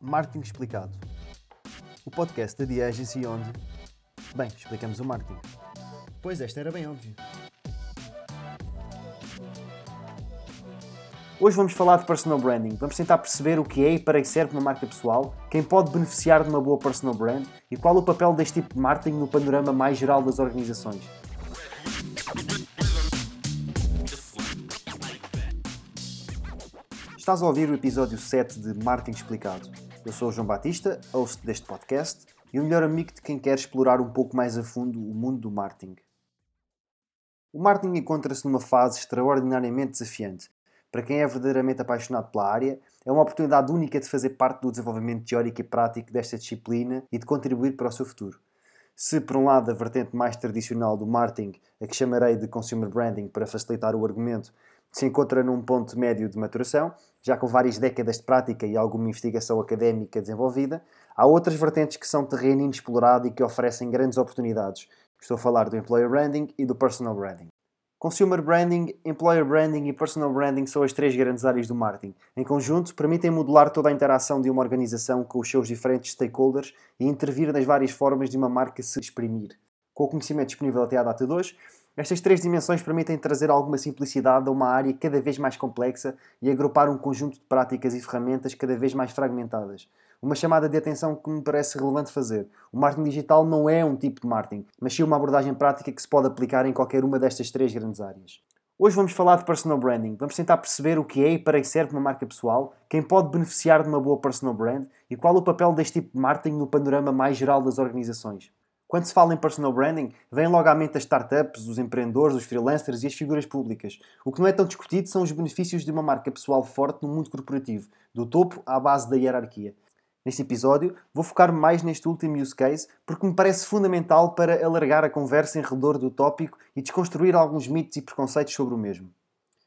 Marketing Explicado. O podcast da The Agency onde, bem, explicamos o marketing. Pois esta era bem óbvio. Hoje vamos falar de personal branding. Vamos tentar perceber o que é e para que serve uma marca pessoal, quem pode beneficiar de uma boa personal brand e qual o papel deste tipo de marketing no panorama mais geral das organizações. Estás a ouvir o episódio 7 de Marketing Explicado. Eu sou o João Batista, host deste podcast e o melhor amigo de quem quer explorar um pouco mais a fundo o mundo do marketing. O marketing encontra-se numa fase extraordinariamente desafiante para quem é verdadeiramente apaixonado pela área, é uma oportunidade única de fazer parte do desenvolvimento teórico e prático desta disciplina e de contribuir para o seu futuro. Se, por um lado, a vertente mais tradicional do marketing, a que chamarei de consumer branding para facilitar o argumento, se encontra num ponto médio de maturação, já com várias décadas de prática e alguma investigação académica desenvolvida, há outras vertentes que são terreno inexplorado e que oferecem grandes oportunidades. Estou a falar do employer branding e do personal branding. Consumer branding, employer branding e personal branding são as três grandes áreas do marketing. Em conjunto, permitem modular toda a interação de uma organização com os seus diferentes stakeholders e intervir nas várias formas de uma marca se exprimir. Com o conhecimento disponível até à data de hoje, estas três dimensões permitem trazer alguma simplicidade a uma área cada vez mais complexa e agrupar um conjunto de práticas e ferramentas cada vez mais fragmentadas. Uma chamada de atenção que me parece relevante fazer. O marketing digital não é um tipo de marketing, mas sim uma abordagem prática que se pode aplicar em qualquer uma destas três grandes áreas. Hoje vamos falar de personal branding. Vamos tentar perceber o que é e para que serve uma marca pessoal, quem pode beneficiar de uma boa personal brand e qual o papel deste tipo de marketing no panorama mais geral das organizações. Quando se fala em personal branding, vem logo à mente as startups, os empreendedores, os freelancers e as figuras públicas. O que não é tão discutido são os benefícios de uma marca pessoal forte no mundo corporativo, do topo à base da hierarquia. Neste episódio, vou focar mais neste último use case porque me parece fundamental para alargar a conversa em redor do tópico e desconstruir alguns mitos e preconceitos sobre o mesmo.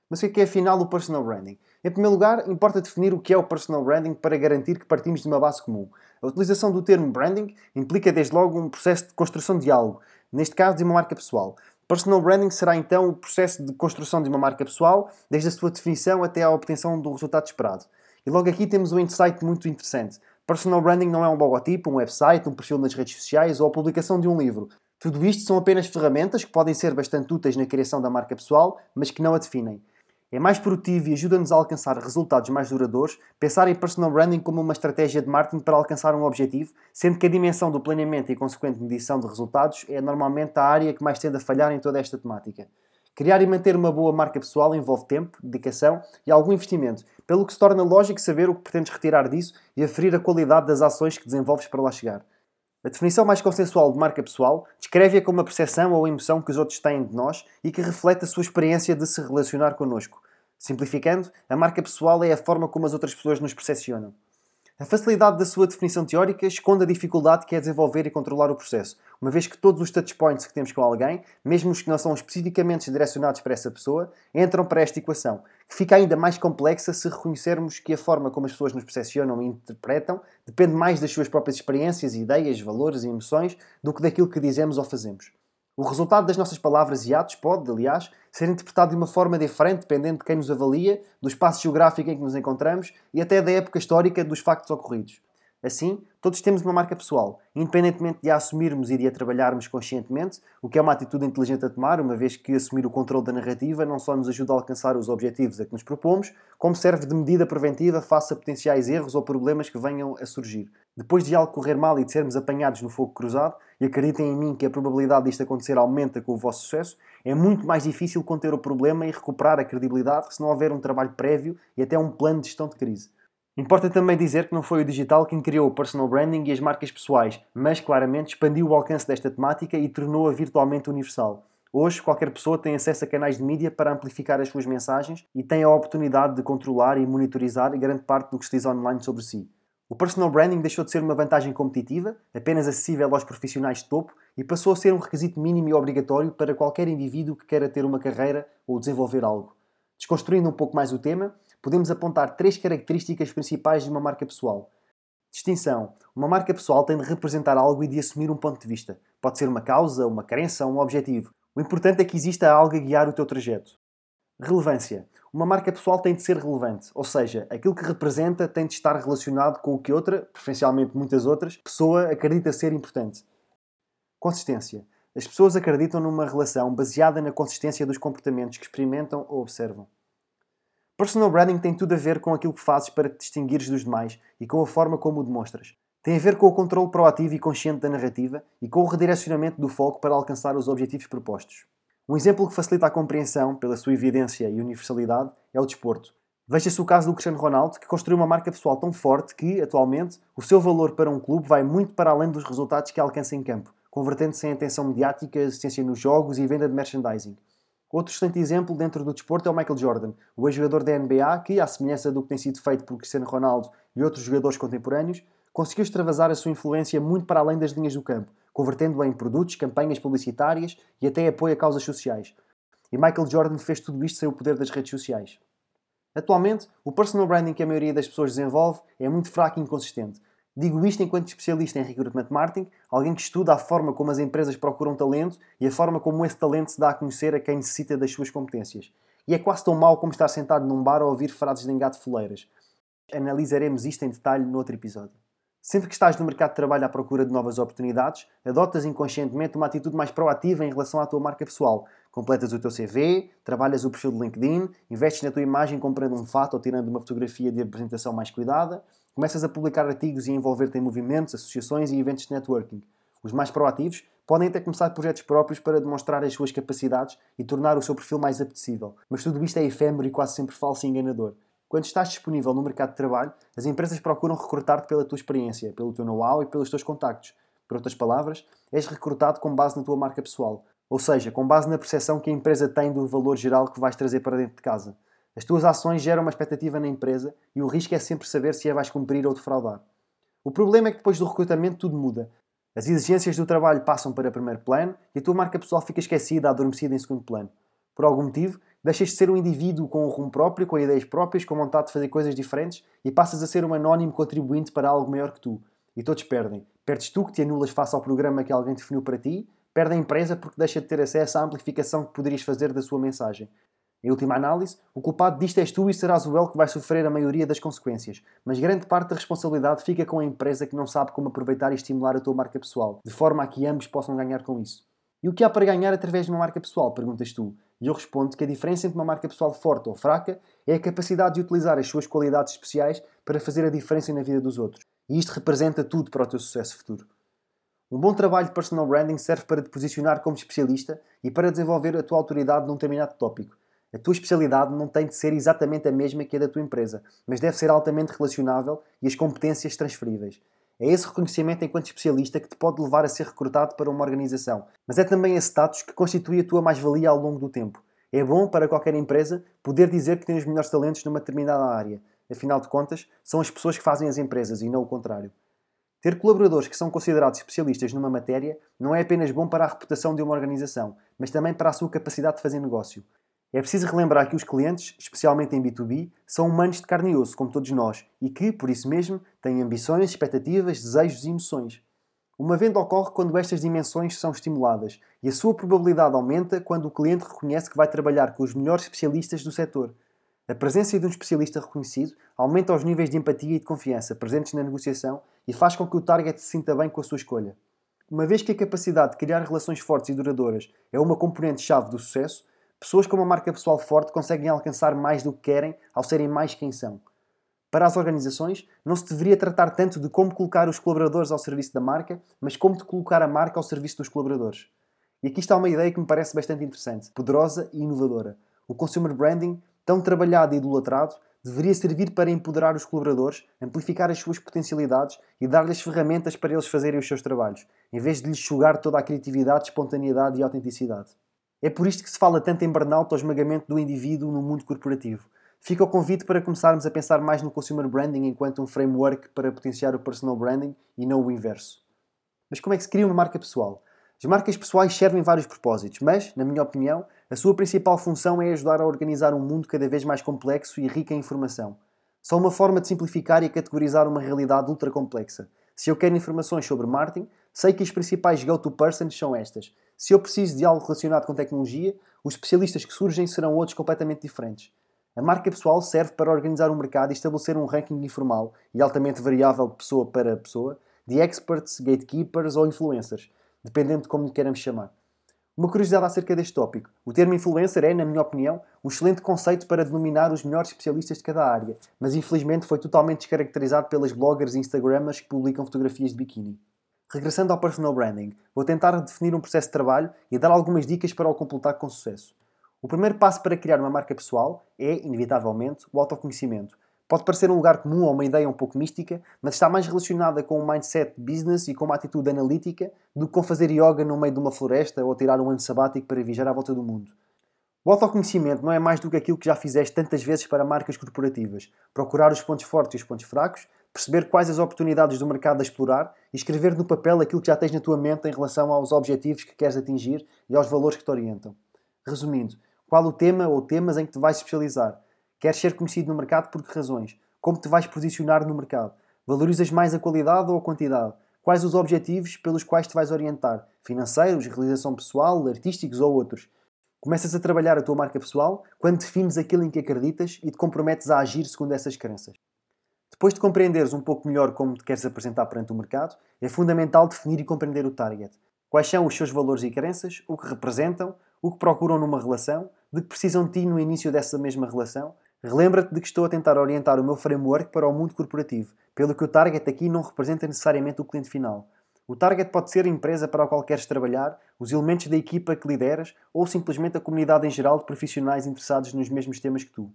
Mas o que é, que é afinal o personal branding? Em primeiro lugar, importa definir o que é o personal branding para garantir que partimos de uma base comum. A utilização do termo branding implica desde logo um processo de construção de algo, neste caso de uma marca pessoal. Personal branding será então o processo de construção de uma marca pessoal, desde a sua definição até à obtenção do resultado esperado. E logo aqui temos um insight muito interessante. Personal branding não é um logotipo, um website, um perfil nas redes sociais ou a publicação de um livro. Tudo isto são apenas ferramentas que podem ser bastante úteis na criação da marca pessoal, mas que não a definem. É mais produtivo e ajuda-nos a alcançar resultados mais duradouros pensar em personal branding como uma estratégia de marketing para alcançar um objetivo, sendo que a dimensão do planeamento e consequente medição de resultados é normalmente a área que mais tende a falhar em toda esta temática. Criar e manter uma boa marca pessoal envolve tempo, dedicação e algum investimento, pelo que se torna lógico saber o que pretendes retirar disso e aferir a qualidade das ações que desenvolves para lá chegar. A definição mais consensual de marca pessoal descreve-a como a percepção ou emoção que os outros têm de nós e que reflete a sua experiência de se relacionar connosco. Simplificando, a marca pessoal é a forma como as outras pessoas nos percepcionam. A facilidade da sua definição teórica esconde a dificuldade que é desenvolver e controlar o processo, uma vez que todos os touchpoints que temos com alguém, mesmo os que não são especificamente direcionados para essa pessoa, entram para esta equação, que fica ainda mais complexa se reconhecermos que a forma como as pessoas nos percepcionam e interpretam depende mais das suas próprias experiências, ideias, valores e emoções do que daquilo que dizemos ou fazemos. O resultado das nossas palavras e atos pode, aliás, ser interpretado de uma forma diferente dependendo de quem nos avalia, do espaço geográfico em que nos encontramos e até da época histórica dos factos ocorridos. Assim, todos temos uma marca pessoal, independentemente de a assumirmos e de a trabalharmos conscientemente, o que é uma atitude inteligente a tomar, uma vez que assumir o controle da narrativa não só nos ajuda a alcançar os objetivos a que nos propomos, como serve de medida preventiva face a potenciais erros ou problemas que venham a surgir. Depois de algo correr mal e de sermos apanhados no fogo cruzado, e acreditem em mim que a probabilidade disto acontecer aumenta com o vosso sucesso, é muito mais difícil conter o problema e recuperar a credibilidade se não houver um trabalho prévio e até um plano de gestão de crise. Importa também dizer que não foi o digital quem criou o personal branding e as marcas pessoais, mas claramente expandiu o alcance desta temática e tornou-a virtualmente universal. Hoje, qualquer pessoa tem acesso a canais de mídia para amplificar as suas mensagens e tem a oportunidade de controlar e monitorizar grande parte do que se diz online sobre si. O personal branding deixou de ser uma vantagem competitiva, apenas acessível aos profissionais de topo, e passou a ser um requisito mínimo e obrigatório para qualquer indivíduo que queira ter uma carreira ou desenvolver algo. Desconstruindo um pouco mais o tema, podemos apontar três características principais de uma marca pessoal. Distinção. Uma marca pessoal tem de representar algo e de assumir um ponto de vista. Pode ser uma causa, uma crença, um objetivo. O importante é que exista algo a guiar o teu trajeto. Relevância. Uma marca pessoal tem de ser relevante, ou seja, aquilo que representa tem de estar relacionado com o que outra, preferencialmente muitas outras, pessoa acredita ser importante. Consistência. As pessoas acreditam numa relação baseada na consistência dos comportamentos que experimentam ou observam. Personal branding tem tudo a ver com aquilo que fazes para te distinguires dos demais e com a forma como o demonstras. Tem a ver com o controle proativo e consciente da narrativa e com o redirecionamento do foco para alcançar os objetivos propostos. Um exemplo que facilita a compreensão, pela sua evidência e universalidade, é o desporto. Veja-se o caso do Cristiano Ronaldo, que construiu uma marca pessoal tão forte que, atualmente, o seu valor para um clube vai muito para além dos resultados que alcança em campo, convertendo-se em atenção mediática, assistência nos jogos e venda de merchandising. Outro excelente exemplo dentro do desporto é o Michael Jordan, o ex-jogador da NBA que, à semelhança do que tem sido feito por Cristiano Ronaldo e outros jogadores contemporâneos, conseguiu extravasar a sua influência muito para além das linhas do campo, convertendo-a em produtos, campanhas publicitárias e até apoio a causas sociais. E Michael Jordan fez tudo isto sem o poder das redes sociais. Atualmente, o personal branding que a maioria das pessoas desenvolve é muito fraco e inconsistente. Digo isto enquanto especialista em recruitment marketing, alguém que estuda a forma como as empresas procuram talento e a forma como esse talento se dá a conhecer a quem necessita das suas competências. E é quase tão mau como estar sentado num bar a ouvir frases de engate foleiras. Analisaremos isto em detalhe no outro episódio. Sempre que estás no mercado de trabalho à procura de novas oportunidades, adotas inconscientemente uma atitude mais proativa em relação à tua marca pessoal. Completas o teu CV, trabalhas o perfil do LinkedIn, investes na tua imagem comprando um fato ou tirando uma fotografia de apresentação mais cuidada, começas a publicar artigos e envolver-te em movimentos, associações e eventos de networking. Os mais proativos podem até começar projetos próprios para demonstrar as suas capacidades e tornar o seu perfil mais apetecível, mas tudo isto é efêmero e quase sempre falso e enganador. Quando estás disponível no mercado de trabalho, as empresas procuram recrutar-te pela tua experiência, pelo teu know-how e pelos teus contactos. Por outras palavras, és recrutado com base na tua marca pessoal, ou seja, com base na percepção que a empresa tem do valor geral que vais trazer para dentro de casa. As tuas ações geram uma expectativa na empresa e o risco é sempre saber se a vais cumprir ou defraudar. O problema é que depois do recrutamento tudo muda. As exigências do trabalho passam para primeiro plano e a tua marca pessoal fica esquecida, adormecida em segundo plano. Por algum motivo, deixas de ser um indivíduo com um rumo próprio, com ideias próprias, com vontade de fazer coisas diferentes e passas a ser um anónimo contribuinte para algo maior que tu. E todos perdem. Perdes tu que te anulas face ao programa que alguém definiu para ti, perde a empresa porque deixa de ter acesso à amplificação que poderias fazer da sua mensagem. Em última análise, o culpado disto és tu e serás o elo que vai sofrer a maioria das consequências, mas grande parte da responsabilidade fica com a empresa que não sabe como aproveitar e estimular a tua marca pessoal, de forma a que ambos possam ganhar com isso. E o que há para ganhar através de uma marca pessoal? Perguntas tu. E eu respondo que a diferença entre uma marca pessoal forte ou fraca é a capacidade de utilizar as suas qualidades especiais para fazer a diferença na vida dos outros. E isto representa tudo para o teu sucesso futuro. Um bom trabalho de personal branding serve para te posicionar como especialista e para desenvolver a tua autoridade num determinado tópico. A tua especialidade não tem de ser exatamente a mesma que a da tua empresa, mas deve ser altamente relacionável e as competências transferíveis. É esse reconhecimento enquanto especialista que te pode levar a ser recrutado para uma organização, mas é também esse status que constitui a tua mais-valia ao longo do tempo. É bom para qualquer empresa poder dizer que tem os melhores talentos numa determinada área. Afinal de contas, são as pessoas que fazem as empresas e não o contrário. Ter colaboradores que são considerados especialistas numa matéria não é apenas bom para a reputação de uma organização, mas também para a sua capacidade de fazer negócio. É preciso relembrar que os clientes, especialmente em B2B, são humanos de carne e osso, como todos nós, e que, por isso mesmo, têm ambições, expectativas, desejos e emoções. Uma venda ocorre quando estas dimensões são estimuladas e a sua probabilidade aumenta quando o cliente reconhece que vai trabalhar com os melhores especialistas do setor. A presença de um especialista reconhecido aumenta os níveis de empatia e de confiança presentes na negociação e faz com que o target se sinta bem com a sua escolha. Uma vez que a capacidade de criar relações fortes e duradouras é uma componente-chave do sucesso, Pessoas com uma marca pessoal forte conseguem alcançar mais do que querem ao serem mais quem são. Para as organizações, não se deveria tratar tanto de como colocar os colaboradores ao serviço da marca, mas como de colocar a marca ao serviço dos colaboradores. E aqui está uma ideia que me parece bastante interessante, poderosa e inovadora. O consumer branding, tão trabalhado e idolatrado, deveria servir para empoderar os colaboradores, amplificar as suas potencialidades e dar-lhes ferramentas para eles fazerem os seus trabalhos, em vez de lhes sugar toda a criatividade, espontaneidade e autenticidade. É por isto que se fala tanto em burnout ou esmagamento do indivíduo no mundo corporativo. Fica o convite para começarmos a pensar mais no consumer branding enquanto um framework para potenciar o personal branding e não o inverso. Mas como é que se cria uma marca pessoal? As marcas pessoais servem vários propósitos, mas, na minha opinião, a sua principal função é ajudar a organizar um mundo cada vez mais complexo e rico em informação. São uma forma de simplificar e categorizar uma realidade ultra complexa. Se eu quero informações sobre marketing, sei que as principais go-to-persons são estas. Se eu preciso de algo relacionado com tecnologia, os especialistas que surgem serão outros completamente diferentes. A marca pessoal serve para organizar um mercado e estabelecer um ranking informal e altamente variável de pessoa para pessoa de experts, gatekeepers ou influencers, dependendo de como lhe queremos chamar. Uma curiosidade acerca deste tópico. O termo influencer é, na minha opinião, um excelente conceito para denominar os melhores especialistas de cada área, mas infelizmente foi totalmente descaracterizado pelas bloggers e instagrammers que publicam fotografias de biquíni. Regressando ao personal branding, vou tentar definir um processo de trabalho e dar algumas dicas para o completar com sucesso. O primeiro passo para criar uma marca pessoal é, inevitavelmente, o autoconhecimento. Pode parecer um lugar comum ou uma ideia um pouco mística, mas está mais relacionada com um mindset business e com uma atitude analítica do que com fazer yoga no meio de uma floresta ou tirar um ano sabático para viajar à volta do mundo. O autoconhecimento não é mais do que aquilo que já fizeste tantas vezes para marcas corporativas. Procurar os pontos fortes e os pontos fracos, perceber quais as oportunidades do mercado a explorar e escrever no papel aquilo que já tens na tua mente em relação aos objetivos que queres atingir e aos valores que te orientam. Resumindo, qual o tema ou temas em que te vais especializar? Queres ser conhecido no mercado por que razões? Como te vais posicionar no mercado? Valorizas mais a qualidade ou a quantidade? Quais os objetivos pelos quais te vais orientar? Financeiros, realização pessoal, artísticos ou outros? Começas a trabalhar a tua marca pessoal quando defines aquilo em que acreditas e te comprometes a agir segundo essas crenças. Depois de compreenderes um pouco melhor como te queres apresentar perante o mercado, é fundamental definir e compreender o target. Quais são os seus valores e crenças, o que representam, o que procuram numa relação, de que precisam de ti no início dessa mesma relação Relembra-te de que estou a tentar orientar o meu framework para o mundo corporativo, pelo que o target aqui não representa necessariamente o cliente final. O target pode ser a empresa para a qual queres trabalhar, os elementos da equipa que lideras ou simplesmente a comunidade em geral de profissionais interessados nos mesmos temas que tu.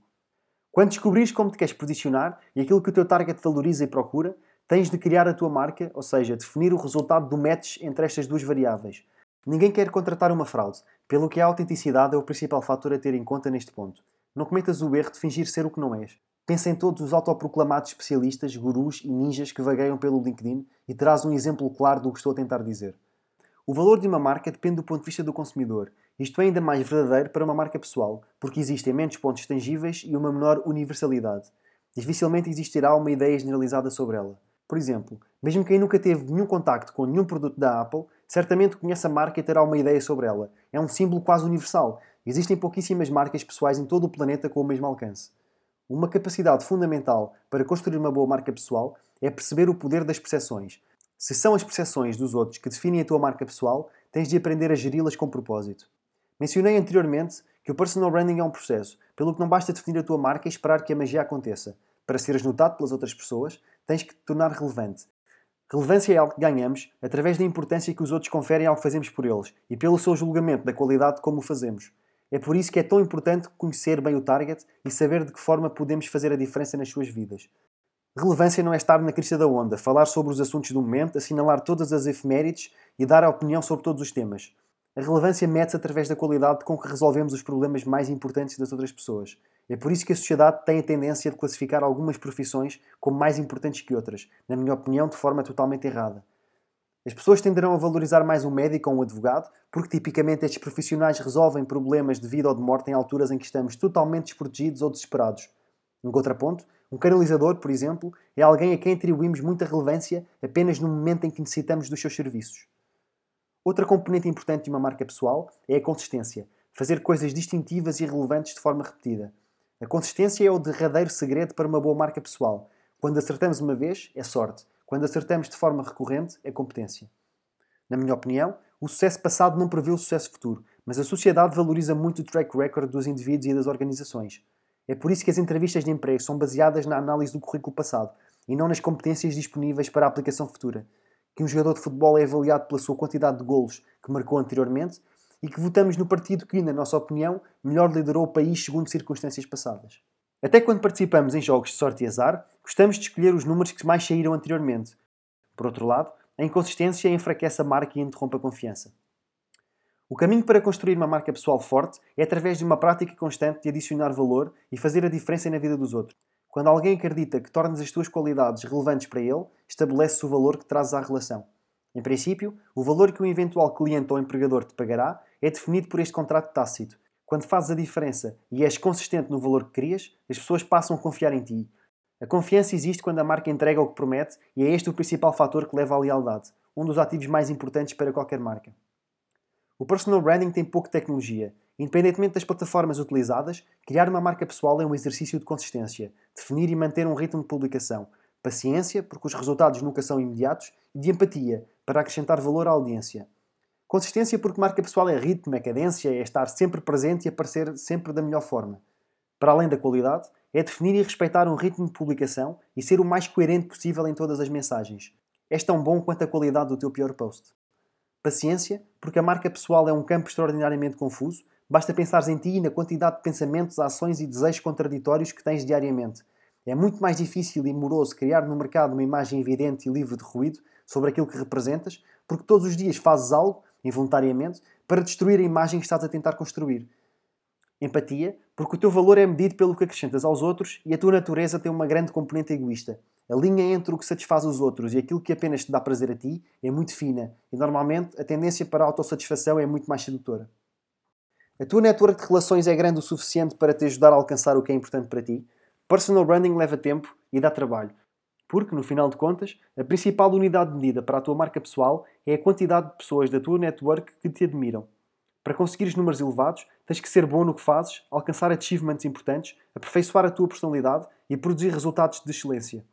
Quando descobrires como te queres posicionar e aquilo que o teu target valoriza e procura, tens de criar a tua marca, ou seja, definir o resultado do match entre estas duas variáveis. Ninguém quer contratar uma fraude, pelo que a autenticidade é o principal fator a ter em conta neste ponto. Não cometas o erro de fingir ser o que não és. Pensa em todos os autoproclamados especialistas, gurus e ninjas que vagueiam pelo LinkedIn e terás um exemplo claro do que estou a tentar dizer. O valor de uma marca depende do ponto de vista do consumidor. Isto é ainda mais verdadeiro para uma marca pessoal, porque existem menos pontos tangíveis e uma menor universalidade. Dificilmente existirá uma ideia generalizada sobre ela. Por exemplo, mesmo quem nunca teve nenhum contacto com nenhum produto da Apple, certamente conhece a marca e terá uma ideia sobre ela. É um símbolo quase universal, Existem pouquíssimas marcas pessoais em todo o planeta com o mesmo alcance. Uma capacidade fundamental para construir uma boa marca pessoal é perceber o poder das percepções. Se são as percepções dos outros que definem a tua marca pessoal, tens de aprender a geri-las com propósito. Mencionei anteriormente que o personal branding é um processo, pelo que não basta definir a tua marca e esperar que a magia aconteça. Para seres notado pelas outras pessoas, tens que te tornar relevante. Relevância é algo que ganhamos através da importância que os outros conferem ao que fazemos por eles e pelo seu julgamento da qualidade de como o fazemos. É por isso que é tão importante conhecer bem o target e saber de que forma podemos fazer a diferença nas suas vidas. Relevância não é estar na crista da onda, falar sobre os assuntos do momento, assinalar todas as efemérides e dar a opinião sobre todos os temas. A relevância mede-se através da qualidade com que resolvemos os problemas mais importantes das outras pessoas. É por isso que a sociedade tem a tendência de classificar algumas profissões como mais importantes que outras, na minha opinião, de forma totalmente errada. As pessoas tenderão a valorizar mais um médico ou um advogado, porque tipicamente estes profissionais resolvem problemas de vida ou de morte em alturas em que estamos totalmente desprotegidos ou desesperados. Um contraponto, um canalizador, por exemplo, é alguém a quem atribuímos muita relevância apenas no momento em que necessitamos dos seus serviços. Outra componente importante de uma marca pessoal é a consistência, fazer coisas distintivas e relevantes de forma repetida. A consistência é o derradeiro segredo para uma boa marca pessoal. Quando acertamos uma vez, é sorte. Quando acertamos de forma recorrente, é competência. Na minha opinião, o sucesso passado não prevê o sucesso futuro, mas a sociedade valoriza muito o track record dos indivíduos e das organizações. É por isso que as entrevistas de emprego são baseadas na análise do currículo passado e não nas competências disponíveis para a aplicação futura. Que um jogador de futebol é avaliado pela sua quantidade de golos que marcou anteriormente e que votamos no partido que, na nossa opinião, melhor liderou o país segundo circunstâncias passadas. Até quando participamos em jogos de sorte e azar, gostamos de escolher os números que mais saíram anteriormente. Por outro lado, a inconsistência enfraquece a marca e interrompe a confiança. O caminho para construir uma marca pessoal forte é através de uma prática constante de adicionar valor e fazer a diferença na vida dos outros. Quando alguém acredita que tornas as tuas qualidades relevantes para ele, estabelece o valor que trazes à relação. Em princípio, o valor que um eventual cliente ou empregador te pagará é definido por este contrato tácito, quando fazes a diferença e és consistente no valor que crias, as pessoas passam a confiar em ti. A confiança existe quando a marca entrega o que promete e é este o principal fator que leva à lealdade, um dos ativos mais importantes para qualquer marca. O personal branding tem pouca tecnologia. Independentemente das plataformas utilizadas, criar uma marca pessoal é um exercício de consistência, definir e manter um ritmo de publicação, paciência, porque os resultados nunca são imediatos, e de empatia, para acrescentar valor à audiência. Consistência porque marca pessoal é ritmo, é cadência, é estar sempre presente e aparecer sempre da melhor forma. Para além da qualidade, é definir e respeitar um ritmo de publicação e ser o mais coerente possível em todas as mensagens. És tão bom quanto a qualidade do teu pior post. Paciência, porque a marca pessoal é um campo extraordinariamente confuso Basta pensar em ti e na quantidade de pensamentos, ações e desejos contraditórios que tens diariamente. É muito mais difícil e moroso criar no mercado uma imagem evidente e livre de ruído sobre aquilo que representas, porque todos os dias fazes algo, involuntariamente, para destruir a imagem que estás a tentar construir. Empatia, porque o teu valor é medido pelo que acrescentas aos outros e a tua natureza tem uma grande componente egoísta. A linha entre o que satisfaz os outros e aquilo que apenas te dá prazer a ti é muito fina e normalmente a tendência para a autossatisfação é muito mais sedutora. A tua network de relações é grande o suficiente para te ajudar a alcançar o que é importante para ti? Personal branding leva tempo e dá trabalho. Porque, no final de contas, a principal unidade de medida para a tua marca pessoal é a quantidade de pessoas da tua network que te admiram. Para conseguires números elevados, tens que ser bom no que fazes, alcançar achievements importantes, aperfeiçoar a tua personalidade e produzir resultados de excelência.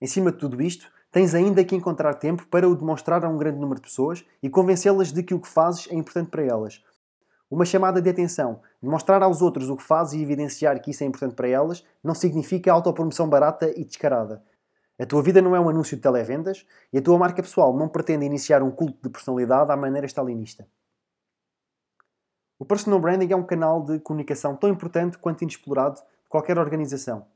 Em cima de tudo isto, tens ainda que encontrar tempo para o demonstrar a um grande número de pessoas e convencê-las de que o que fazes é importante para elas, uma chamada de atenção, demonstrar aos outros o que fazes e evidenciar que isso é importante para elas, não significa autopromoção barata e descarada. A tua vida não é um anúncio de televendas e a tua marca pessoal não pretende iniciar um culto de personalidade à maneira stalinista. O personal branding é um canal de comunicação tão importante quanto inexplorado de qualquer organização.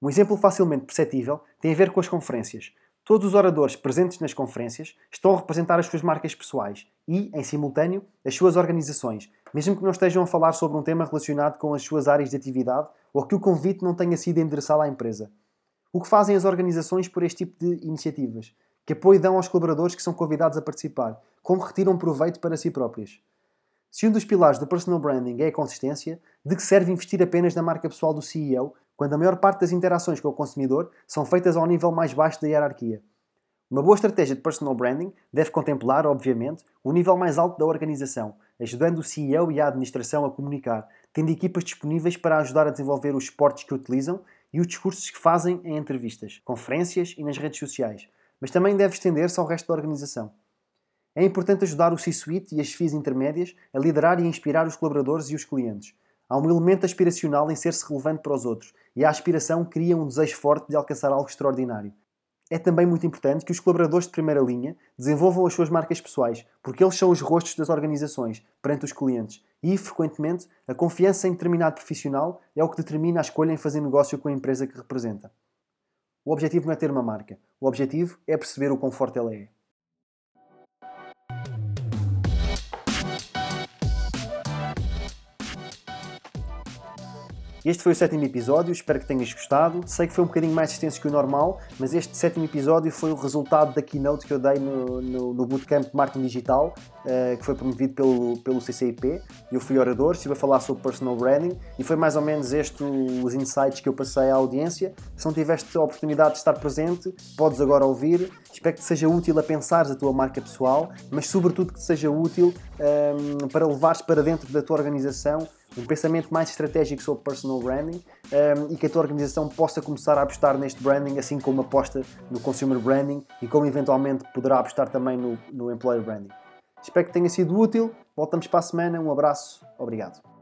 Um exemplo facilmente perceptível tem a ver com as conferências. Todos os oradores presentes nas conferências estão a representar as suas marcas pessoais e, em simultâneo, as suas organizações, mesmo que não estejam a falar sobre um tema relacionado com as suas áreas de atividade ou que o convite não tenha sido endereçado à empresa. O que fazem as organizações por este tipo de iniciativas? Que apoio dão aos colaboradores que são convidados a participar? Como retiram proveito para si próprios? Se um dos pilares do personal branding é a consistência, de que serve investir apenas na marca pessoal do CEO quando a maior parte das interações com o consumidor são feitas ao nível mais baixo da hierarquia? Uma boa estratégia de personal branding deve contemplar, obviamente, o nível mais alto da organização, ajudando o CEO e a administração a comunicar, tendo equipas disponíveis para ajudar a desenvolver os esportes que utilizam e os discursos que fazem em entrevistas, conferências e nas redes sociais, mas também deve estender-se ao resto da organização. É importante ajudar o C-suite e as FIs intermédias a liderar e inspirar os colaboradores e os clientes. Há um elemento aspiracional em ser-se relevante para os outros, e a aspiração cria um desejo forte de alcançar algo extraordinário. É também muito importante que os colaboradores de primeira linha desenvolvam as suas marcas pessoais, porque eles são os rostos das organizações perante os clientes e, frequentemente, a confiança em determinado profissional é o que determina a escolha em fazer negócio com a empresa que representa. O objetivo não é ter uma marca, o objetivo é perceber o quão forte ela é. Este foi o sétimo episódio, espero que tenhas gostado. Sei que foi um bocadinho mais extenso que o normal, mas este sétimo episódio foi o resultado da keynote que eu dei no, no, no Bootcamp de Marketing Digital, uh, que foi promovido pelo, pelo CCIP. Eu fui orador, estive a falar sobre personal branding e foi mais ou menos este os insights que eu passei à audiência. Se não tiveste a oportunidade de estar presente, podes agora ouvir. Espero que te seja útil a pensares a tua marca pessoal, mas sobretudo que te seja útil um, ehm, para levares para dentro da tua organização um pensamento mais estratégico sobre personal branding um, e que a tua organização possa começar a apostar neste branding, assim como aposta no consumer branding e como eventualmente poderá apostar também no, no employer branding. Espero que tenha sido útil. Voltamos para a semana. Um abraço. Obrigado.